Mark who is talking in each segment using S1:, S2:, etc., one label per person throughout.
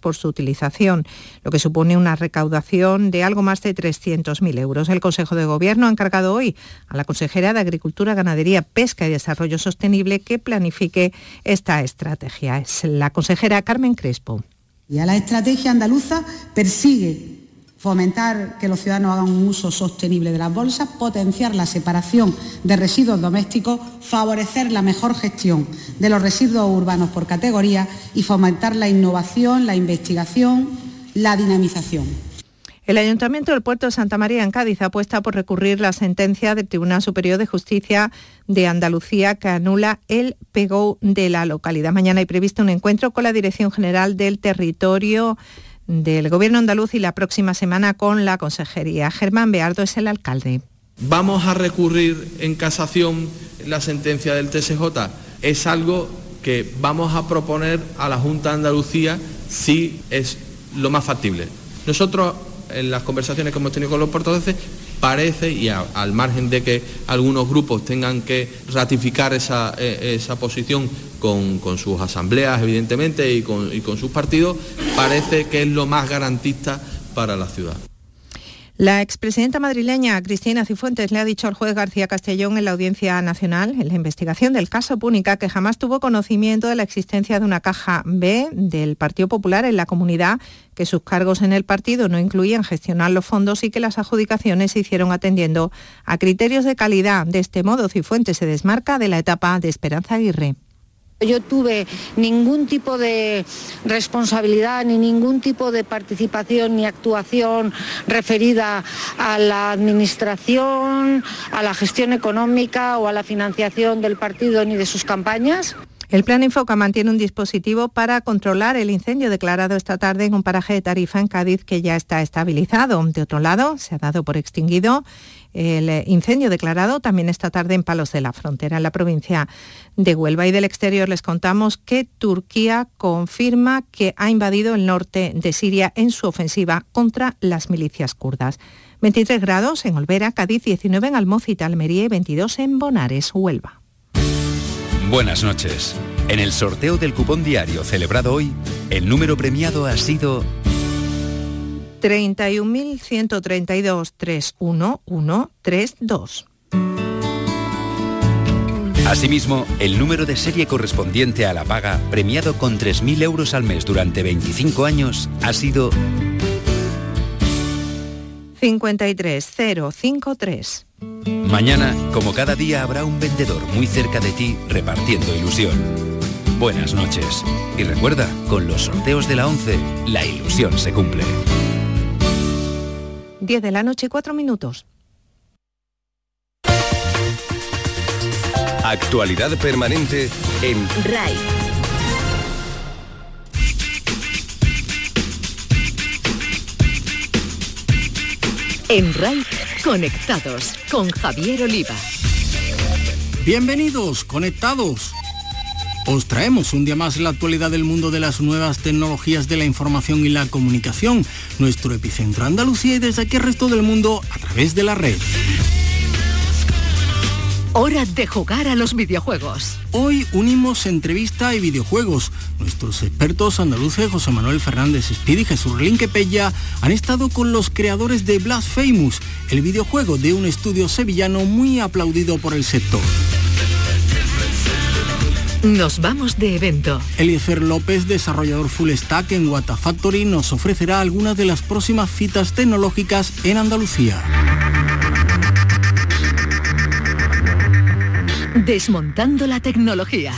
S1: por su utilización, lo que supone una recaudación de algo más de 300.000 euros. El Consejo de Gobierno ha encargado hoy a la consejera de Agricultura, Ganadería, Pesca y Desarrollo Sostenible que planifique esta estrategia. Es la consejera Carmen Crespo.
S2: Ya la estrategia andaluza persigue fomentar que los ciudadanos hagan un uso sostenible de las bolsas, potenciar la separación de residuos domésticos, favorecer la mejor gestión de los residuos urbanos por categoría y fomentar la innovación, la investigación, la dinamización.
S1: El Ayuntamiento del Puerto de Santa María en Cádiz apuesta por recurrir la sentencia del Tribunal Superior de Justicia de Andalucía que anula el PEGO de la localidad. Mañana hay previsto un encuentro con la Dirección General del Territorio del Gobierno andaluz y la próxima semana con la Consejería. Germán Beardo es el alcalde.
S3: ¿Vamos a recurrir en casación la sentencia del TSJ? Es algo que vamos a proponer a la Junta de Andalucía si es lo más factible. Nosotros, en las conversaciones que hemos tenido con los portugueses, parece, y al margen de que algunos grupos tengan que ratificar esa, eh, posición con, sus asambleas, evidentemente, y con, y con sus partidos, parece que es lo más garantista para la ciudad.
S1: La expresidenta madrileña Cristina Cifuentes le ha dicho al juez García Castellón en la Audiencia Nacional, en la investigación del caso Púnica, que jamás tuvo conocimiento de la existencia de una caja B del Partido Popular en la comunidad, que sus cargos en el partido no incluían gestionar los fondos y que las adjudicaciones se hicieron atendiendo a criterios de calidad. De este modo, Cifuentes se desmarca de la etapa de Esperanza Aguirre.
S4: Yo tuve ningún tipo de responsabilidad ni ningún tipo de participación ni actuación referida a la administración, a la gestión económica o a la financiación del partido ni de sus campañas.
S1: El Plan Infoca mantiene un dispositivo para controlar el incendio declarado esta tarde en un paraje de Tarifa en Cádiz que ya está estabilizado. De otro lado, se ha dado por extinguido el incendio declarado también esta tarde en Palos de la Frontera, en la provincia de Huelva. Y del exterior les contamos que Turquía confirma que ha invadido el norte de Siria en su ofensiva contra las milicias kurdas. 23 grados en Olvera, Cádiz, 19 en Almocita, Almería y 22 en Bonares, Huelva.
S5: Buenas noches. En el sorteo del cupón diario celebrado hoy, el número premiado ha sido
S1: 31.132-31132.
S5: Asimismo, el número de serie correspondiente a la paga, premiado con 3.000 euros al mes durante 25 años, ha sido
S1: 53053.
S5: Mañana, como cada día, habrá un vendedor muy cerca de ti repartiendo ilusión. Buenas noches. Y recuerda, con los sorteos de la 11, la ilusión se cumple.
S1: 10 de la noche, 4 minutos.
S6: Actualidad permanente en RAI.
S7: En RAI, conectados con Javier Oliva.
S8: Bienvenidos, conectados. Os traemos un día más la actualidad del mundo de las nuevas tecnologías de la información y la comunicación, nuestro epicentro Andalucía y desde aquí el resto del mundo a través de la red.
S7: Hora de jugar a los videojuegos.
S8: Hoy unimos entrevista y videojuegos. Nuestros expertos andaluces José Manuel Fernández Speed y Jesús Linquepella han estado con los creadores de Blasphemous, el videojuego de un estudio sevillano muy aplaudido por el sector.
S7: Nos vamos de evento.
S8: Eliezer López, desarrollador full stack en Watafactory, nos ofrecerá algunas de las próximas citas tecnológicas en Andalucía.
S7: Desmontando la tecnología.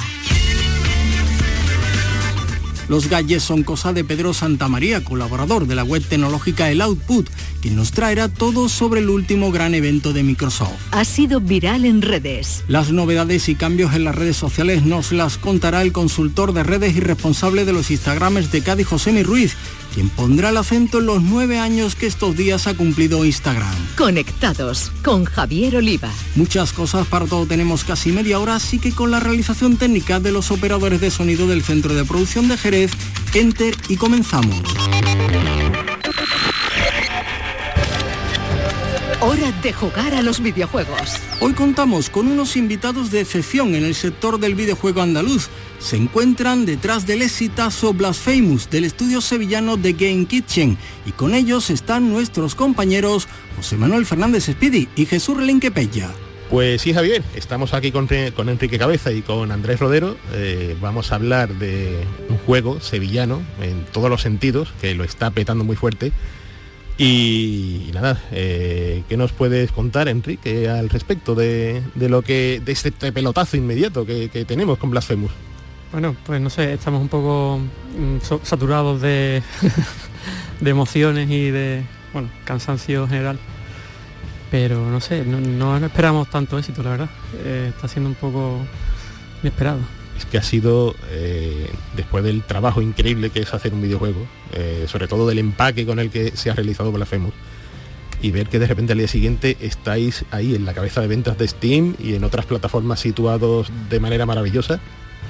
S8: Los galles son cosa de Pedro Santamaría, colaborador de la web tecnológica El Output, quien nos traerá todo sobre el último gran evento de Microsoft.
S7: Ha sido viral en redes.
S8: Las novedades y cambios en las redes sociales nos las contará el consultor de redes y responsable de los Instagrames de Cádiz, José Ruiz, quien pondrá el acento en los nueve años que estos días ha cumplido Instagram.
S7: Conectados con Javier Oliva.
S8: Muchas cosas para todo tenemos casi media hora, así que con la realización técnica de los operadores de sonido del Centro de Producción de Jerez, Enter y comenzamos.
S7: Hora de jugar a los videojuegos.
S8: Hoy contamos con unos invitados de excepción en el sector del videojuego andaluz. Se encuentran detrás del exitazo Blasphemous del estudio sevillano The Game Kitchen y con ellos están nuestros compañeros José Manuel Fernández Speedy y Jesús Relinque Pella.
S9: Pues sí, Javier, estamos aquí con, Enrique Cabeza y con Andrés Rodero. Eh, vamos a hablar de un juego sevillano en todos los sentidos, que lo está petando muy fuerte y, nada, eh, ¿qué nos puedes contar, Enrique, al respecto de, lo que de este pelotazo inmediato que, tenemos con Blasphemous?
S10: Bueno, pues no sé, estamos un poco mm, saturados de, de emociones y de bueno, cansancio general. Pero no sé, no, esperamos tanto éxito, la verdad. Eh, está siendo un poco inesperado
S9: es que ha sido, eh, después del trabajo increíble que es hacer un videojuego, eh, sobre todo del empaque con el que se ha realizado Blasphemous, y ver que de repente al día siguiente estáis ahí en la cabeza de ventas de Steam y en otras plataformas situados de manera maravillosa,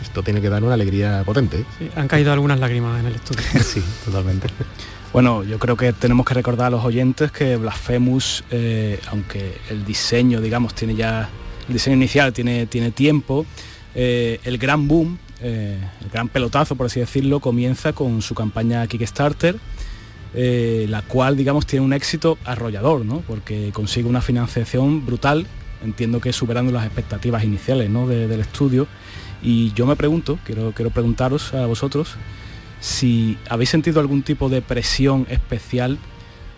S9: esto tiene que dar una alegría potente.
S10: Sí, han caído algunas lágrimas en el estudio.
S9: sí, totalmente.
S11: Bueno, yo creo que tenemos que recordar a los oyentes que Blasphemous, eh, aunque el diseño, digamos, tiene ya, el diseño inicial tiene, tiene tiempo, eh, el gran boom, eh, el gran pelotazo, por así decirlo, comienza con su campaña Kickstarter, eh, la cual, digamos, tiene un éxito arrollador, ¿no? Porque consigue una financiación brutal, entiendo que superando las expectativas iniciales del estudio. Y yo me pregunto, quiero, quiero preguntaros a vosotros, si habéis sentido algún tipo de presión especial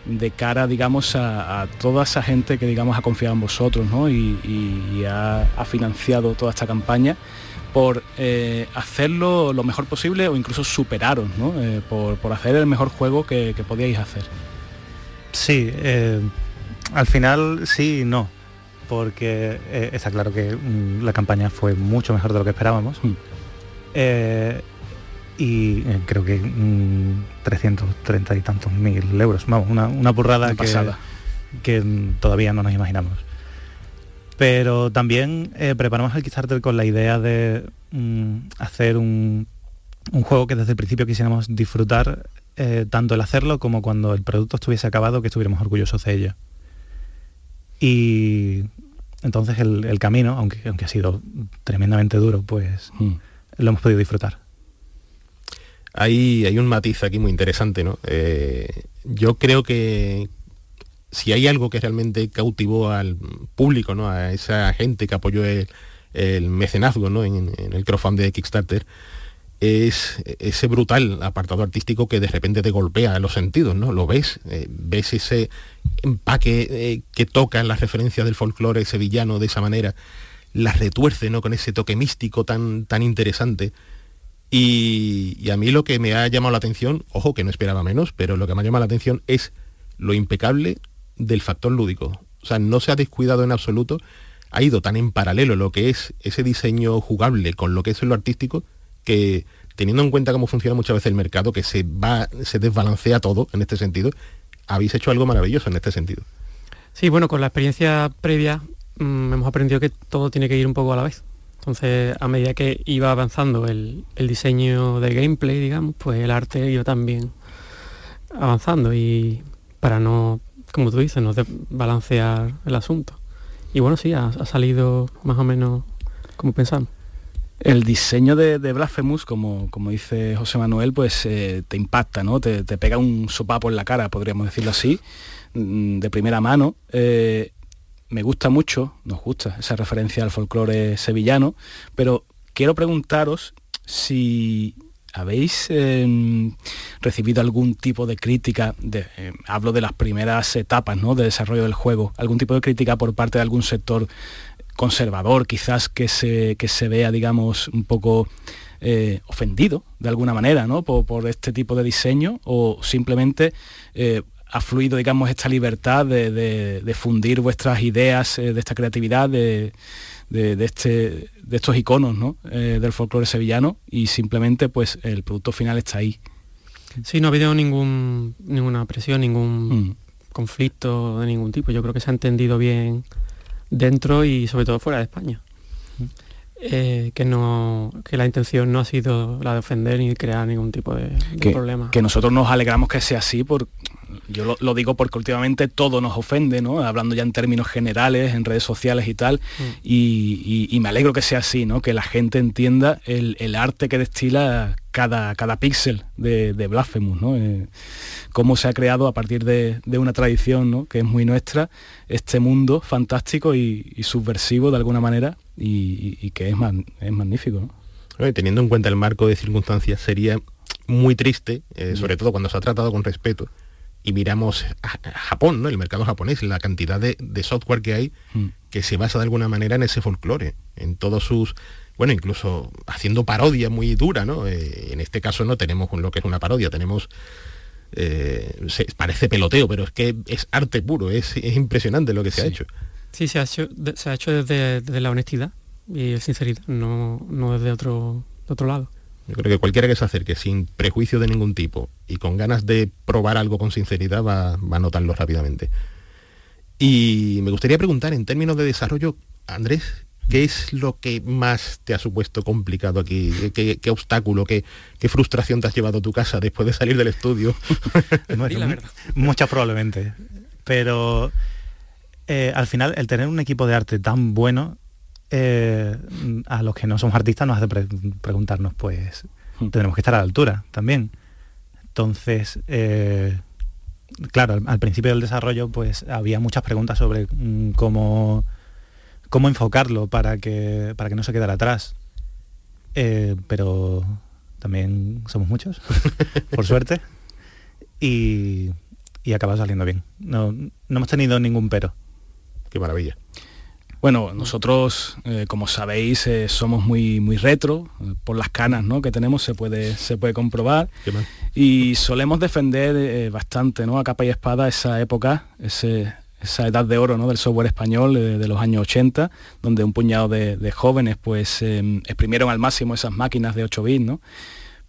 S11: de cara, digamos, a, toda esa gente que, digamos, ha confiado en vosotros y, ha, financiado toda esta campaña por eh, hacerlo lo mejor posible o incluso superaros, ¿no? Eh, por, hacer el mejor juego que, podíais hacer.
S12: Sí, eh, al final sí y no, porque está claro que mm, la campaña fue mucho mejor de lo que esperábamos. Mm y eh, creo que 330 mm, y tantos mil euros. Vamos, una, una burrada que, que todavía no nos imaginamos. Pero también eh, preparamos el Kickstarter con la idea de mm, hacer un, un, juego que desde el principio quisiéramos disfrutar eh, tanto el hacerlo como cuando el producto estuviese acabado, que estuviéramos orgullosos de ello. Y entonces el, camino, aunque, aunque ha sido tremendamente duro, pues mm. lo hemos podido disfrutar
S9: hay, un matiz aquí muy interesante, ¿no? Eh, yo creo que si hay algo que realmente cautivó al público, ¿no? A esa gente que apoyó el, mecenazgo, ¿no? En, el crowdfunding de Kickstarter, es ese brutal apartado artístico que de repente te golpea los sentidos, ¿no? Lo ves, eh, ves ese empaque eh, que toca en la referencia del folclore sevillano de esa manera, la retuerce, ¿no? Con ese toque místico tan, tan interesante. Y, a mí lo que me ha llamado la atención, ojo que no esperaba menos, pero lo que me ha llamado la atención es lo impecable del factor lúdico. O sea, no se ha descuidado en absoluto, ha ido tan en paralelo lo que es ese diseño jugable con lo que es lo artístico, que teniendo en cuenta cómo funciona muchas veces el mercado, que se va, se desbalancea todo en este sentido, habéis hecho algo maravilloso en este sentido.
S10: Sí, bueno, con la experiencia previa mm, hemos aprendido que todo tiene que ir un poco a la vez. Entonces, a medida que iba avanzando el, diseño de gameplay, digamos, pues el arte iba también avanzando y para no, como tú dices, no balancear el asunto. Y bueno, sí, ha, salido más o menos como pensamos.
S11: El diseño de, Blasphemous, como, como dice José Manuel, pues eh, te impacta, ¿no? Te, pega un sopapo en la cara, podríamos decirlo así, mm, de primera mano. Eh, me gusta mucho, nos gusta esa referencia al folclore sevillano, pero quiero preguntaros si habéis em, recibido algún tipo de crítica, de, em, hablo de las primeras etapas ¿no? de desarrollo del juego, algún tipo de crítica por parte de algún sector conservador, quizás que se, que se vea, digamos, un poco eh, ofendido de alguna manera ¿no? por, este tipo de diseño o simplemente eh, ha fluido, digamos, esta libertad de, fundir vuestras ideas, eh, de esta creatividad, de, este, de estos iconos ¿no? Eh, del folclore sevillano y simplemente pues el producto final está ahí.
S10: Sí, no ha habido ningún, ninguna presión, ningún mm. conflicto de ningún tipo. Yo creo que se ha entendido bien dentro y sobre todo fuera de España. Mm. Eh, que no que la intención no ha sido la de ofender ni crear ningún tipo de, problema.
S11: Que nosotros nos alegramos que sea así por yo lo, digo porque últimamente todo nos ofende, ¿no? Hablando ya en términos generales, en redes sociales y tal, mm. y, me alegro que sea así, ¿no? Que la gente entienda el, arte que destila cada, cada píxel de, de Blasphemous, ¿no? Eh, cómo se ha creado a partir de, una tradición, ¿no? Que es muy nuestra, este mundo fantástico y, subversivo de alguna manera, y, que es, es magnífico,
S9: Teniendo en cuenta el marco de circunstancias, sería muy triste, eh, sobre todo cuando se ha tratado con respeto, y miramos a, Japón, ¿no? el mercado japonés, la cantidad de, software que hay mm. que se basa de alguna manera en ese folclore, en todos sus, bueno, incluso haciendo parodia muy dura, ¿no? Eh, en este caso no tenemos lo que es una parodia, tenemos eh, parece peloteo, pero es que es arte puro, es, impresionante lo que se ha hecho.
S10: Sí, se ha hecho, se ha hecho desde, la honestidad y sinceridad, no, no desde otro, otro lado.
S9: Yo creo que cualquiera que se acerque sin prejuicio de ningún tipo y con ganas de probar algo con sinceridad va, a notarlo rápidamente. Y me gustaría preguntar, en términos de desarrollo, Andrés, ¿qué es lo que más te ha supuesto complicado aquí? ¿Qué, obstáculo, qué, frustración te has llevado a tu casa después de salir del estudio?
S12: Muchas probablemente. Pero eh, al final el tener un equipo de arte tan bueno eh, a los que no somos artistas nos hace preguntarnos, pues, hmm. tenemos que estar a la altura también. Entonces, eh, claro, al, principio del desarrollo, pues había muchas preguntas sobre mm, cómo, cómo enfocarlo para que, para que no se quedara atrás. Pero también somos muchos, por suerte. Y, y acaba saliendo bien. No, no hemos tenido ningún pero.
S9: Qué maravilla.
S11: Bueno, nosotros, eh, como sabéis, eh, somos muy, muy retro, eh, por las canas ¿no? que tenemos se puede, se puede comprobar. Y solemos defender bastante ¿no? a capa y espada esa época, esa edad de oro ¿no? del software español de, los años 80, donde un puñado de, jóvenes pues exprimieron al máximo esas máquinas de 8 bits. ¿no?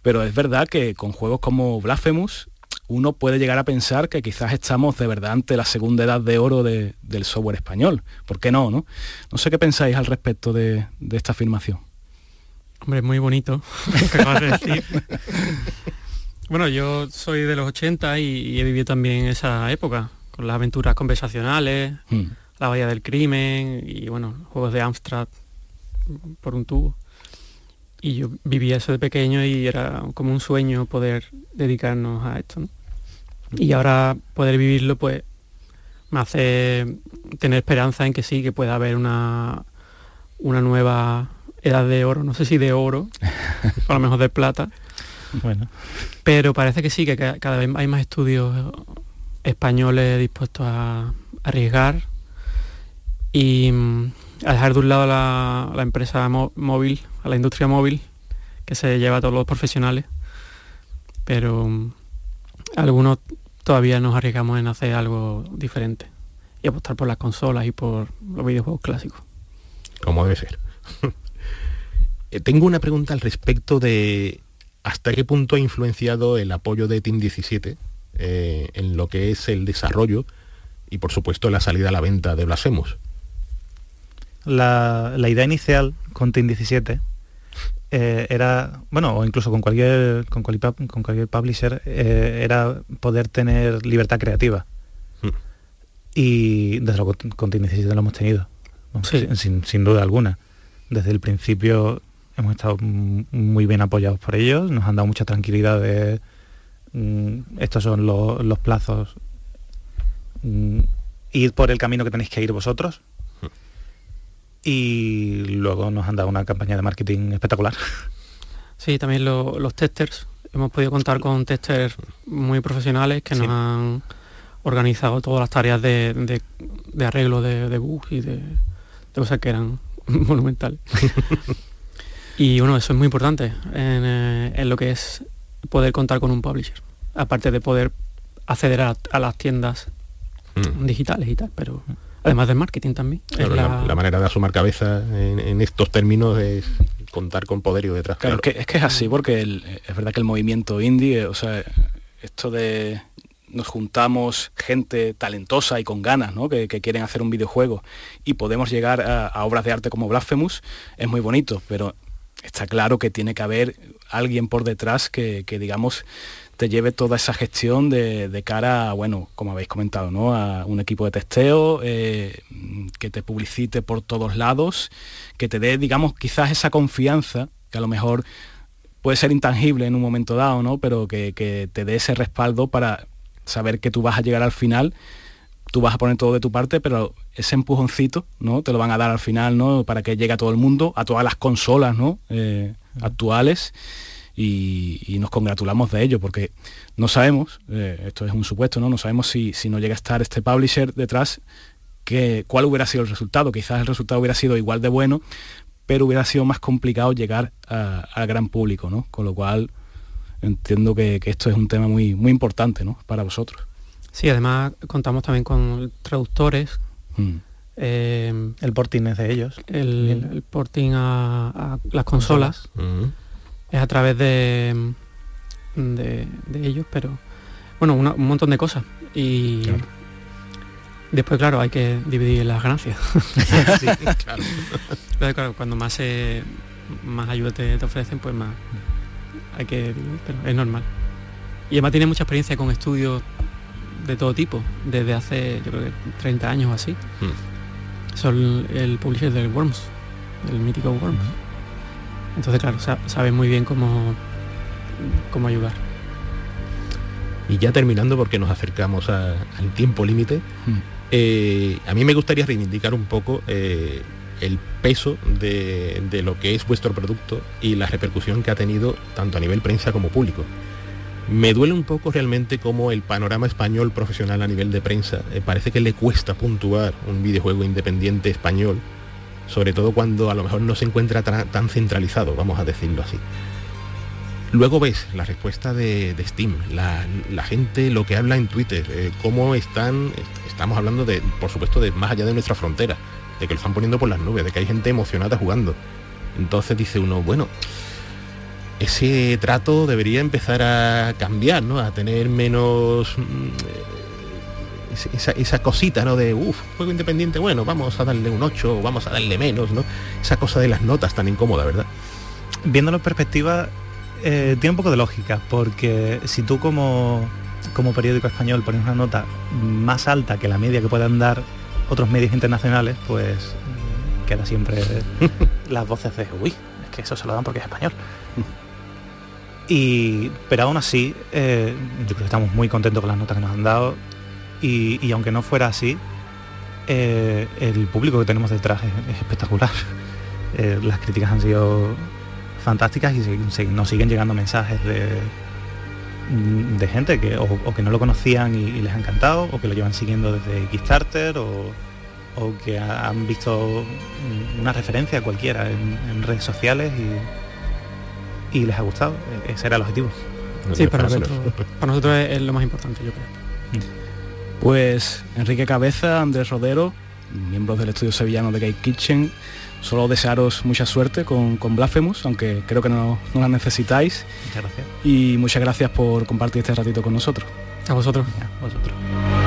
S11: Pero es verdad que con juegos como Blasphemous uno puede llegar a pensar que quizás estamos de verdad ante la segunda edad de oro del software español. ¿Por qué no? No, no sé qué pensáis al respecto de, esta afirmación.
S10: Hombre, muy bonito bueno, yo soy de los 80 y, he vivido también esa época, con las aventuras conversacionales, hmm. la Bahía del Crimen y bueno, juegos de Amstrad por un tubo. Y yo vivía eso de pequeño y era como un sueño poder dedicarnos a esto. ¿no? Y ahora poder vivirlo pues me hace tener esperanza en que sí, que pueda haber una, una nueva edad de oro, no sé si de oro, o a lo mejor de plata. Bueno. Pero parece que sí, que cada vez hay más estudios españoles dispuestos a arriesgar y mm, a dejar de un lado la, la empresa móvil, a la industria móvil, que se lleva a todos los profesionales. Pero mm, algunos todavía nos arriesgamos en hacer algo diferente y apostar por las consolas y por los videojuegos clásicos.
S9: Como debe ser. Eh, tengo una pregunta al respecto de hasta qué punto ha influenciado el apoyo de Team 17 eh, en lo que es el desarrollo y por supuesto la salida a la venta de Blasphemous.
S12: La, la idea inicial con Team 17 eh, era, bueno, o incluso con cualquier, con cualquier, con cualquier publisher, eh, era poder tener libertad creativa. Hmm. Y desde luego con lo hemos tenido, sin, duda alguna. Desde el principio hemos estado muy bien apoyados por ellos, nos han dado mucha tranquilidad de mm, estos son los plazos, mm, ir por el camino que tenéis que ir vosotros, y luego nos han dado una campaña de marketing espectacular.
S10: Sí, también los testers. Hemos podido contar con testers muy profesionales que nos han organizado todas las tareas de, arreglo de, bugs y de, cosas que eran monumentales. y bueno, eso es muy importante en, eh, lo que es poder contar con un publisher. Aparte de poder acceder a, las tiendas mm. digitales y tal, pero Además del marketing también.
S9: la... manera de asumir cabeza en, estos términos es contar con poderío detrás.
S11: Claro, Es, que, es así, porque es verdad que el movimiento indie, o sea, esto de nos juntamos gente talentosa y con ganas, ¿no? que, quieren hacer un videojuego y podemos llegar a, obras de arte como Blasphemous, es muy bonito, pero está claro que tiene que haber alguien por detrás que, que digamos, te lleve toda esa gestión de, cara a, bueno, como habéis comentado, ¿no? a un equipo de testeo, eh, que te publicite por todos lados, que te dé, digamos, quizás esa confianza, que a lo mejor puede ser intangible en un momento dado, ¿no? pero que, que te dé ese respaldo para saber que tú vas a llegar al final tú vas a poner todo de tu parte, pero ese empujoncito, ¿no? Te lo van a dar al final, ¿no? Para que llegue a todo el mundo, a todas las consolas, ¿no? Eh, actuales. Y, nos congratulamos de ello, porque no sabemos, eh, esto es un supuesto, ¿no? No sabemos si, si no llega a estar este publisher detrás, que, cuál hubiera sido el resultado. Quizás el resultado hubiera sido igual de bueno, pero hubiera sido más complicado llegar al gran público, ¿no? Con lo cual entiendo que, que, esto es un tema muy, muy importante, ¿no? Para vosotros.
S10: Sí, además contamos también con traductores.
S12: Mm. Eh, el porting es de ellos.
S10: El, porting a, las consolas mm. Es a través de, de, ellos, pero bueno, un montón de cosas. Y después, claro, hay que dividir las ganancias. claro. cuando más, más ayuda te, ofrecen, pues más hay que dividir, pero es normal. Y además tiene mucha experiencia con estudios de todo tipo, desde hace yo creo que 30 años o así. Hmm. Son el publisher del Worms, el mítico Worms. Entonces, claro, saben muy bien cómo, cómo ayudar.
S9: Y ya terminando, porque nos acercamos al tiempo límite, hmm. eh, a mí me gustaría reivindicar un poco eh, el peso de, de, lo que es vuestro producto y la repercusión que ha tenido tanto a nivel prensa como público. Me duele un poco realmente como el panorama español profesional a nivel de prensa eh, parece que le cuesta puntuar un videojuego independiente español, sobre todo cuando a lo mejor no se encuentra tan centralizado, vamos a decirlo así. Luego ves la respuesta de, Steam, la, gente, lo que habla en Twitter, eh, cómo están, estamos hablando de, por supuesto, de más allá de nuestra frontera, de que lo están poniendo por las nubes, de que hay gente emocionada jugando. Entonces dice uno, bueno, ese trato debería empezar a cambiar, ¿no? A tener menos mm, esa, cosita, ¿no? De, uff, juego independiente, bueno, vamos a darle un 8, vamos a darle menos, ¿no? Esa cosa de las notas tan incómoda, ¿verdad?
S12: Viéndolo en perspectiva, eh, tiene un poco de lógica, porque si tú como, como periódico español pones una nota más alta que la media que puedan dar otros medios internacionales, pues queda siempre las voces de, uy, es que eso se lo dan porque es español. Y, pero aún así, eh, yo creo que estamos muy contentos con las notas que nos han dado y, aunque no fuera así, eh, el público que tenemos detrás es, espectacular. Eh, las críticas han sido fantásticas y nos siguen llegando mensajes de, de gente que o, que no lo conocían y, les ha encantado, o que lo llevan siguiendo desde Kickstarter, o, que han visto una referencia cualquiera en redes sociales y, y les ha gustado. E-, ese era el objetivo.
S10: Sí, para nosotros, para nosotros es, lo más importante, yo creo.
S11: Pues Enrique Cabeza, Andrés Rodero, miembros del estudio sevillano de Gate Kitchen, solo desearos mucha suerte con, con Blasphemous, aunque creo que no, no la necesitáis.
S12: Muchas gracias.
S11: Y muchas gracias por compartir este ratito con nosotros.
S10: A vosotros.
S12: A vosotros.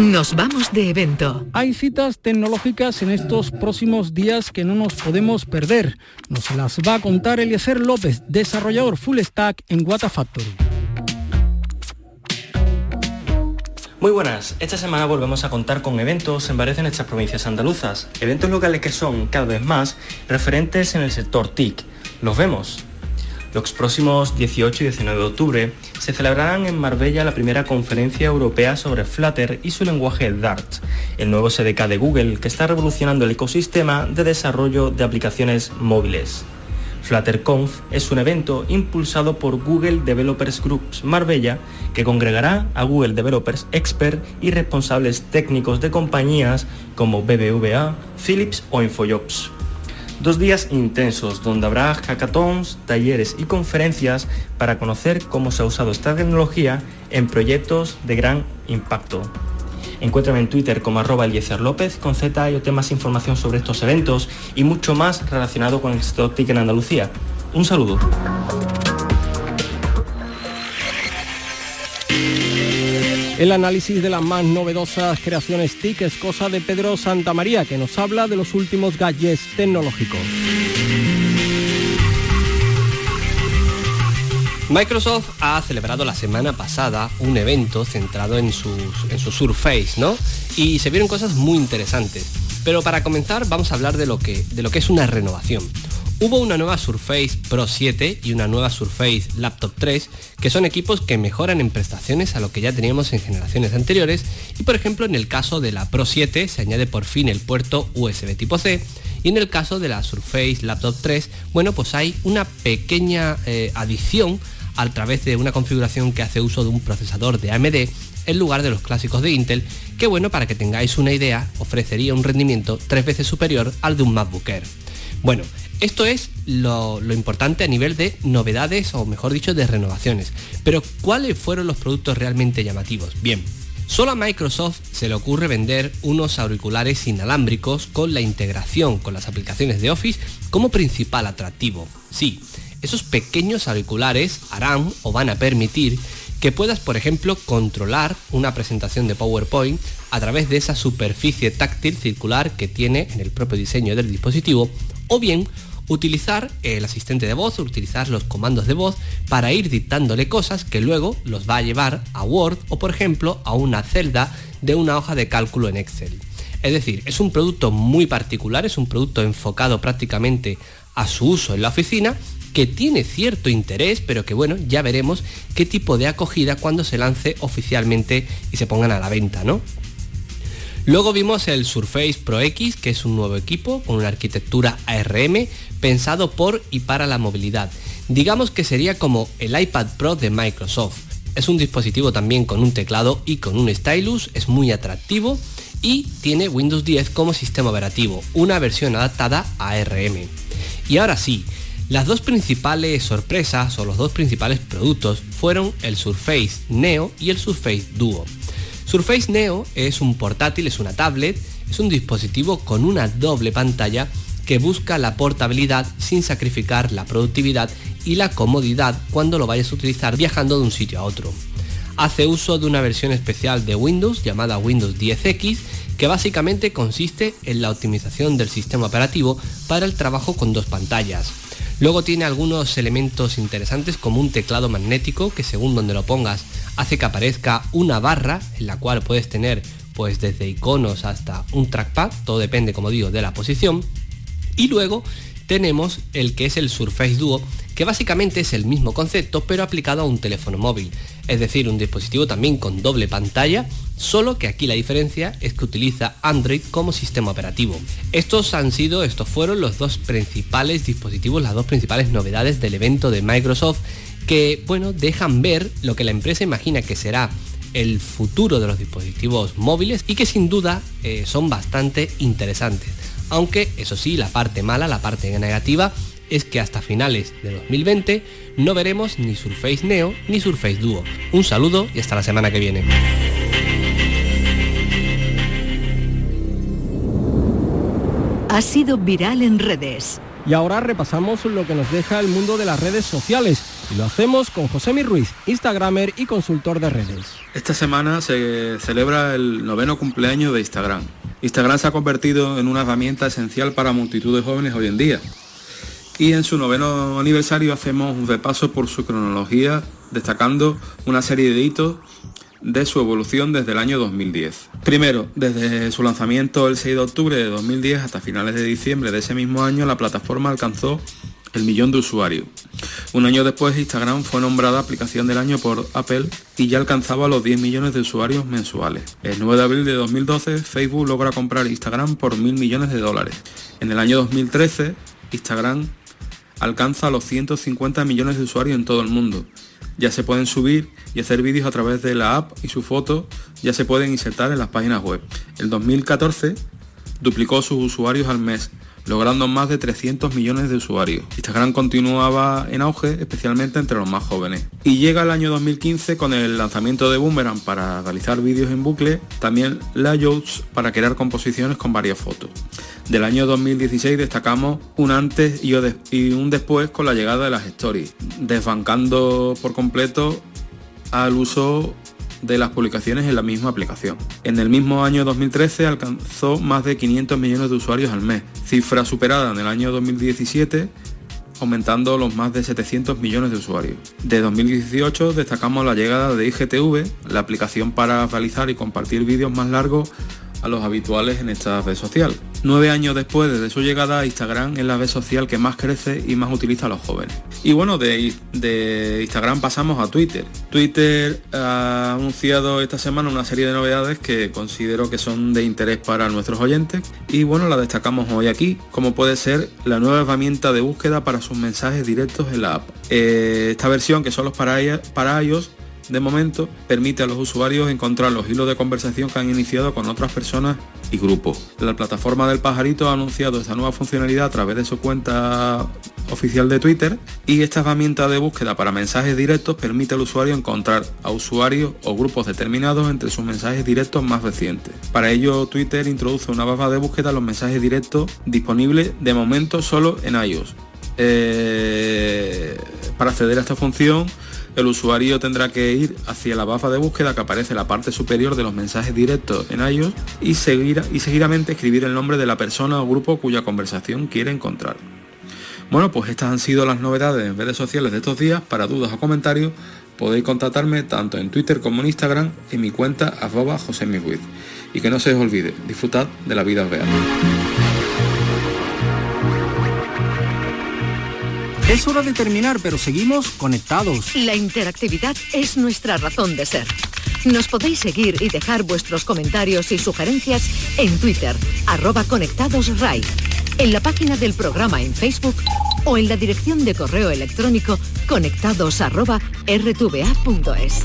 S7: Nos vamos de evento.
S8: Hay citas tecnológicas en estos próximos días que no nos podemos perder. Nos las va a contar Eliezer López, desarrollador full stack en Wata Factory.
S13: Muy buenas, esta semana volvemos a contar con eventos en varias de nuestras provincias andaluzas. Eventos locales que son cada vez más referentes en el sector TIC. Los vemos. Los próximos 18 y 19 de octubre se celebrarán en Marbella la primera conferencia europea sobre Flutter y su lenguaje Dart, el nuevo SDK de Google que está revolucionando el ecosistema de desarrollo de aplicaciones móviles. FlutterConf es un evento impulsado por Google Developers Groups Marbella que congregará a Google Developers Expert y responsables técnicos de compañías como BBVA, Philips o Infojobs. Dos días intensos donde habrá hackathons, talleres y conferencias para conocer cómo se ha usado esta tecnología en proyectos de gran impacto. Encuéntrame en Twitter como arroba Eliezer López con Z y más información sobre estos eventos y mucho más relacionado con el TIC en Andalucía. Un saludo.
S14: El análisis de las más novedosas creaciones TIC es cosa de Pedro Santamaría, que nos habla de los últimos gadgets tecnológicos.
S15: Microsoft ha celebrado la semana pasada un evento centrado en, sus, en su Surface, ¿no? Y se vieron cosas muy interesantes. Pero para comenzar vamos a hablar de lo que, de lo que es una renovación. Hubo una nueva Surface Pro 7 y una nueva Surface Laptop 3, que son equipos que mejoran en prestaciones a lo que ya teníamos en generaciones anteriores, y por ejemplo en el caso de la Pro 7 se añade por fin el puerto USB tipo C, y en el caso de la Surface Laptop 3, bueno pues hay una pequeña eh, adición a través de una configuración que hace uso de un procesador de AMD en lugar de los clásicos de Intel, que bueno, para que tengáis una idea, ofrecería un rendimiento tres veces superior al de un MacBook Air. Bueno, esto es lo, importante a nivel de novedades o mejor dicho de renovaciones. Pero ¿cuáles fueron los productos realmente llamativos? Bien, Solo a Microsoft se le ocurre vender unos auriculares inalámbricos con la integración con las aplicaciones de Office como principal atractivo. Sí, esos pequeños auriculares harán o van a permitir que puedas, por ejemplo, controlar una presentación de PowerPoint a través de esa superficie táctil circular que tiene en el propio diseño del dispositivo, o bien utilizar el asistente de voz, utilizar los comandos de voz para ir dictándole cosas que luego los va a llevar a Word o por ejemplo a una celda de una hoja de cálculo en Excel. Es decir, es un producto muy particular, es un producto enfocado prácticamente a su uso en la oficina que tiene cierto interés, pero que bueno, ya veremos qué tipo de acogida cuando se lance oficialmente y se pongan a la venta, ¿no? Luego vimos el Surface Pro X, que es un nuevo equipo con una arquitectura ARM pensado por y para la movilidad. Digamos que sería como el iPad Pro de Microsoft. Es un dispositivo también con un teclado y con un stylus, es muy atractivo y tiene Windows 10 como sistema operativo, una versión adaptada a ARM. Y ahora sí, las dos principales sorpresas o los dos principales productos fueron el Surface Neo y el Surface Duo. Surface Neo es un portátil, es una tablet, es un dispositivo con una doble pantalla que busca la portabilidad sin sacrificar la productividad y la comodidad cuando lo vayas a utilizar viajando de un sitio a otro. Hace uso de una versión especial de Windows llamada Windows 10X que básicamente consiste en la optimización del sistema operativo para el trabajo con dos pantallas. Luego tiene algunos elementos interesantes como un teclado magnético que según donde lo pongas hace que aparezca una barra en la cual puedes tener pues desde iconos hasta un trackpad, todo depende como digo de la posición. Y luego tenemos el que es el Surface Duo, que básicamente es el mismo concepto pero aplicado a un teléfono móvil, es decir, un dispositivo también con doble pantalla, solo que aquí la diferencia es que utiliza Android como sistema operativo. Estos han sido, estos fueron los dos principales dispositivos, las dos principales novedades del evento de Microsoft que, bueno, dejan ver lo que la empresa imagina que será el futuro de los dispositivos móviles y que sin duda eh, son bastante interesantes. Aunque, eso sí, la parte mala, la parte negativa, es que hasta finales de 2020 no veremos ni Surface Neo ni Surface Duo. Un saludo y hasta la semana que viene.
S7: Ha sido viral en redes.
S14: Y ahora repasamos lo que nos deja el mundo de las redes sociales. Y lo hacemos con José Mi Ruiz, Instagramer y consultor de redes.
S16: Esta semana se celebra el noveno cumpleaños de Instagram. Instagram se ha convertido en una herramienta esencial para multitud de jóvenes hoy en día. Y en su noveno aniversario hacemos un repaso por su cronología, destacando una serie de hitos de su evolución desde el año 2010. Primero, desde su lanzamiento el 6 de octubre de 2010 hasta finales de diciembre de ese mismo año, la plataforma alcanzó el millón de usuarios. Un año después, Instagram fue nombrada aplicación del año por Apple y ya alcanzaba los 10 millones de usuarios mensuales. El 9 de abril de 2012, Facebook logra comprar Instagram por mil millones de dólares. En el año 2013, Instagram alcanza los 150 millones de usuarios en todo el mundo ya se pueden subir y hacer vídeos a través de la app y sus fotos ya se pueden insertar en las páginas web. El 2014 duplicó sus usuarios al mes, logrando más de 300 millones de usuarios. Instagram continuaba en auge, especialmente entre los más jóvenes. Y llega el año 2015 con el lanzamiento de Boomerang para realizar vídeos en bucle, también layouts para crear composiciones con varias fotos. Del año 2016 destacamos un antes y un después con la llegada de las stories, desbancando por completo al uso de las publicaciones en la misma aplicación. En el mismo año 2013 alcanzó más de 500 millones de usuarios al mes, cifra superada en el año 2017 aumentando los más de 700 millones de usuarios. De 2018 destacamos la llegada de IGTV, la aplicación para realizar y compartir vídeos más largos a los habituales en esta red social. Nueve años después de su llegada, Instagram es la red social que más crece y más utiliza a los jóvenes. Y bueno, de, Instagram pasamos a Twitter. Twitter ha anunciado esta semana una serie de novedades que considero que son de interés para nuestros oyentes. Y bueno, la destacamos hoy aquí, como puede ser la nueva herramienta de búsqueda para sus mensajes directos en la app. Eh, esta versión, que son los para, para iOS, de momento permite a los usuarios encontrar los hilos de conversación que han iniciado con otras personas y grupos. La plataforma del pajarito ha anunciado esta nueva funcionalidad a través de su cuenta oficial de Twitter y esta herramienta de búsqueda para mensajes directos permite al usuario encontrar a usuarios o grupos determinados entre sus mensajes directos más recientes. Para ello Twitter introduce una barra de búsqueda a los mensajes directos disponible de momento solo en iOS. Eh, para acceder a esta función el usuario tendrá que ir hacia la barra de búsqueda que aparece en la parte superior de los mensajes directos en iOS y, seguir, y seguidamente escribir el nombre de la persona o grupo cuya conversación quiere encontrar. Bueno, pues estas han sido las novedades en redes sociales de estos días. Para dudas o comentarios podéis contactarme tanto en Twitter como en Instagram en mi cuenta arroba Y que no se os olvide, disfrutad de la vida real.
S8: Es hora de terminar, pero seguimos conectados.
S7: La interactividad es nuestra razón de ser. Nos podéis seguir y dejar vuestros comentarios y sugerencias en Twitter, arroba conectadosRai, en la página del programa en Facebook o en la dirección de correo electrónico conectados arroba rtva.es.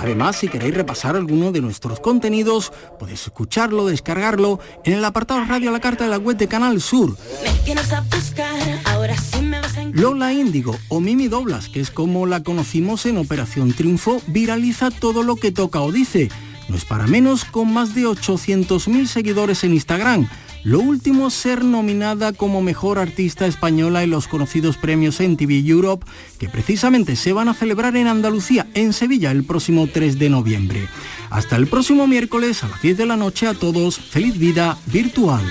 S8: Además, si queréis repasar alguno de nuestros contenidos, podéis escucharlo, descargarlo en el apartado Radio a la Carta de la web de Canal Sur. Lola Índigo o Mimi Doblas, que es como la conocimos en Operación Triunfo, viraliza todo lo que toca o dice. No es para menos con más de 800.000 seguidores en Instagram lo último, ser nominada como mejor artista española en los conocidos premios MTV Europe, que precisamente se van a celebrar en Andalucía, en Sevilla, el próximo 3 de noviembre. Hasta el próximo miércoles a las 10 de la noche a todos, feliz vida virtual.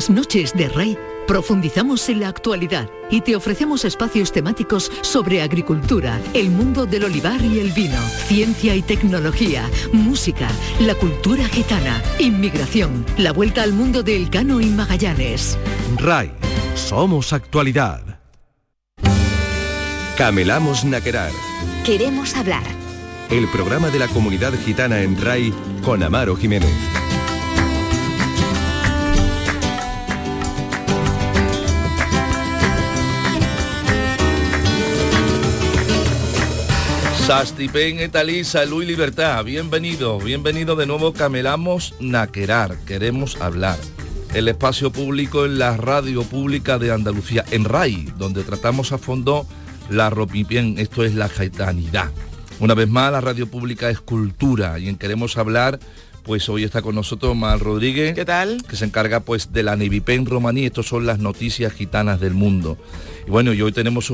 S7: Las noches de Rey profundizamos en la actualidad y te ofrecemos espacios temáticos sobre agricultura, el mundo del olivar y el vino, ciencia y tecnología, música, la cultura gitana, inmigración, la vuelta al mundo del Cano y Magallanes.
S6: RAI, somos actualidad. Camelamos Naquerar.
S17: Queremos hablar.
S6: El programa de la comunidad gitana en RAI con Amaro Jiménez.
S17: Sastipen Etalisa, Luis Libertad, bienvenido, bienvenido de nuevo, camelamos naquerar, queremos hablar. El espacio público en la radio pública de Andalucía, en RAI, donde tratamos a fondo la ropipien, esto es la jaitanidad. Una vez más, la radio pública es cultura y en queremos hablar pues hoy está con nosotros Mal Rodríguez.
S18: ¿Qué tal?
S17: Que se encarga pues de la Nevipen romaní. Estos son las noticias gitanas del mundo. Y bueno, y hoy tenemos un